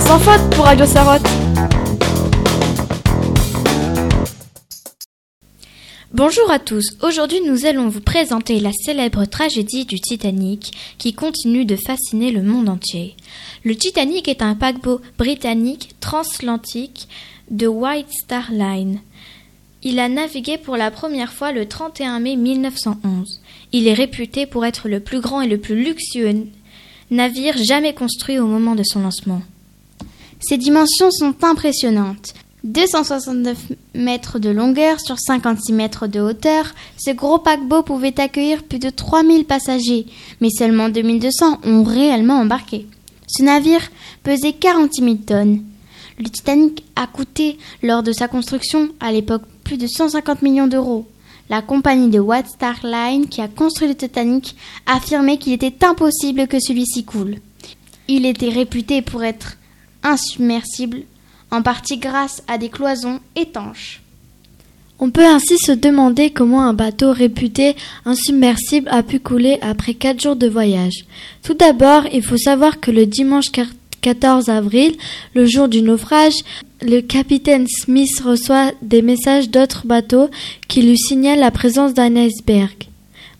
sans faute pour Radio. Bonjour à tous, aujourd'hui nous allons vous présenter la célèbre tragédie du Titanic qui continue de fasciner le monde entier. Le Titanic est un paquebot britannique transatlantique de White Star Line. Il a navigué pour la première fois le 31 mai 1911. Il est réputé pour être le plus grand et le plus luxueux navire jamais construit au moment de son lancement. Ses dimensions sont impressionnantes. 269 mètres de longueur sur 56 mètres de hauteur, ce gros paquebot pouvait accueillir plus de 3000 passagers, mais seulement 2200 ont réellement embarqué. Ce navire pesait 46 000 tonnes. Le Titanic a coûté, lors de sa construction, à l'époque, plus de 150 millions d'euros. La compagnie de White Star Line, qui a construit le Titanic, affirmait qu'il était impossible que celui-ci coule. Il était réputé pour être insubmersible en partie grâce à des cloisons étanches. On peut ainsi se demander comment un bateau réputé insubmersible a pu couler après quatre jours de voyage. Tout d'abord, il faut savoir que le dimanche 14 avril, le jour du naufrage, le capitaine Smith reçoit des messages d'autres bateaux qui lui signalent la présence d'un iceberg.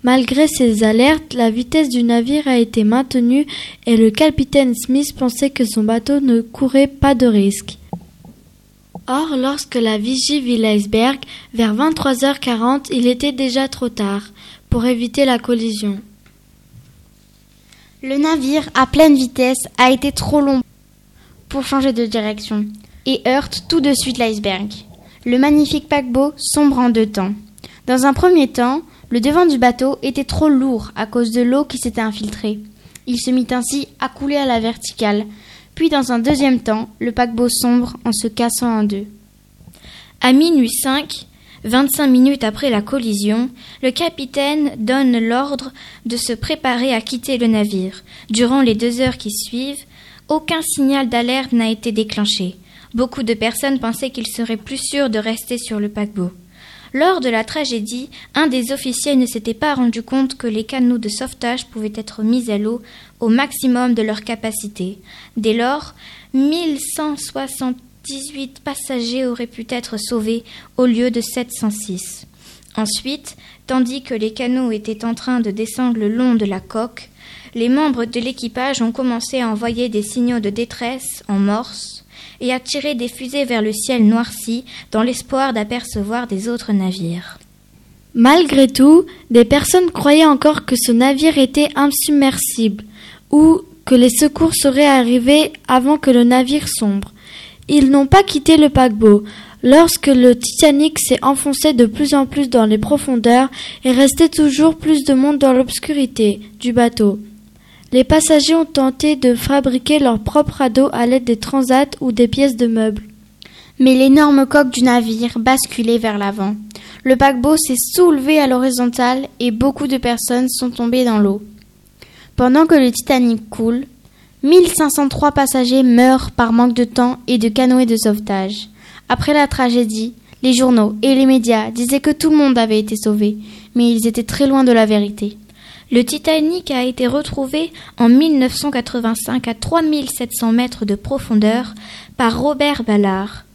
Malgré ces alertes, la vitesse du navire a été maintenue et le capitaine Smith pensait que son bateau ne courait pas de risque. Or, lorsque la vigie vit l'iceberg, vers 23h40, il était déjà trop tard pour éviter la collision. Le navire, à pleine vitesse, a été trop long pour changer de direction et heurte tout de suite l'iceberg. Le magnifique paquebot sombre en deux temps. Dans un premier temps, le devant du bateau était trop lourd à cause de l'eau qui s'était infiltrée. Il se mit ainsi à couler à la verticale, puis dans un deuxième temps, le paquebot sombre en se cassant en deux. À minuit 5, 25 minutes après la collision, le capitaine donne l'ordre de se préparer à quitter le navire. Durant les deux heures qui suivent, aucun signal d'alerte n'a été déclenché. Beaucoup de personnes pensaient qu'il serait plus sûr de rester sur le paquebot. Lors de la tragédie, un des officiers ne s'était pas rendu compte que les canaux de sauvetage pouvaient être mis à l'eau au maximum de leur capacité. Dès lors, 1178 passagers auraient pu être sauvés au lieu de 706. Ensuite, tandis que les canaux étaient en train de descendre le long de la coque, les membres de l'équipage ont commencé à envoyer des signaux de détresse en morse et à tirer des fusées vers le ciel noirci dans l'espoir d'apercevoir des autres navires. Malgré tout, des personnes croyaient encore que ce navire était insubmersible ou que les secours seraient arrivés avant que le navire sombre. Ils n'ont pas quitté le paquebot. Lorsque le Titanic s'est enfoncé de plus en plus dans les profondeurs, et restait toujours plus de monde dans l'obscurité du bateau. Les passagers ont tenté de fabriquer leur propre radeau à l'aide des transats ou des pièces de meubles. Mais l'énorme coque du navire basculait vers l'avant. Le paquebot s'est soulevé à l'horizontale et beaucoup de personnes sont tombées dans l'eau. Pendant que le Titanic coule, 1503 passagers meurent par manque de temps et de canoës de sauvetage. Après la tragédie, les journaux et les médias disaient que tout le monde avait été sauvé, mais ils étaient très loin de la vérité. Le Titanic a été retrouvé en 1985 à 3700 mètres de profondeur par Robert Ballard.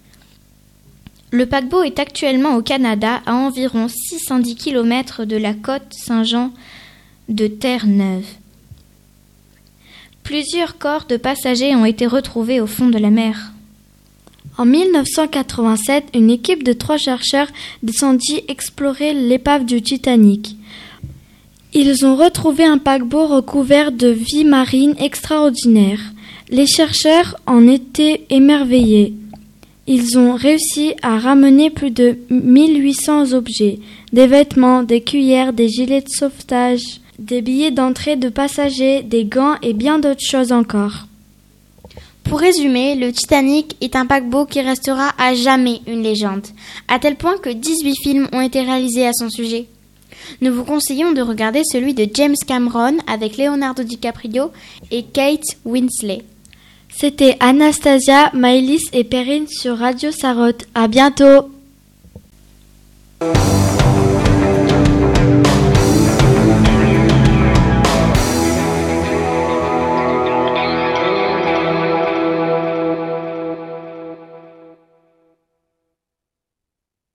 Le paquebot est actuellement au Canada à environ 610 km de la côte Saint-Jean de Terre-Neuve. Plusieurs corps de passagers ont été retrouvés au fond de la mer. En 1987, une équipe de trois chercheurs descendit explorer l'épave du Titanic. Ils ont retrouvé un paquebot recouvert de vie marine extraordinaire. Les chercheurs en étaient émerveillés. Ils ont réussi à ramener plus de 1800 objets, des vêtements, des cuillères, des gilets de sauvetage, des billets d'entrée de passagers, des gants et bien d'autres choses encore. Pour résumer, le Titanic est un paquebot qui restera à jamais une légende, à tel point que 18 films ont été réalisés à son sujet. Nous vous conseillons de regarder celui de James Cameron avec Leonardo DiCaprio et Kate Winslet. C'était Anastasia, Maëlys et Perrine sur Radio Sarotte. À bientôt!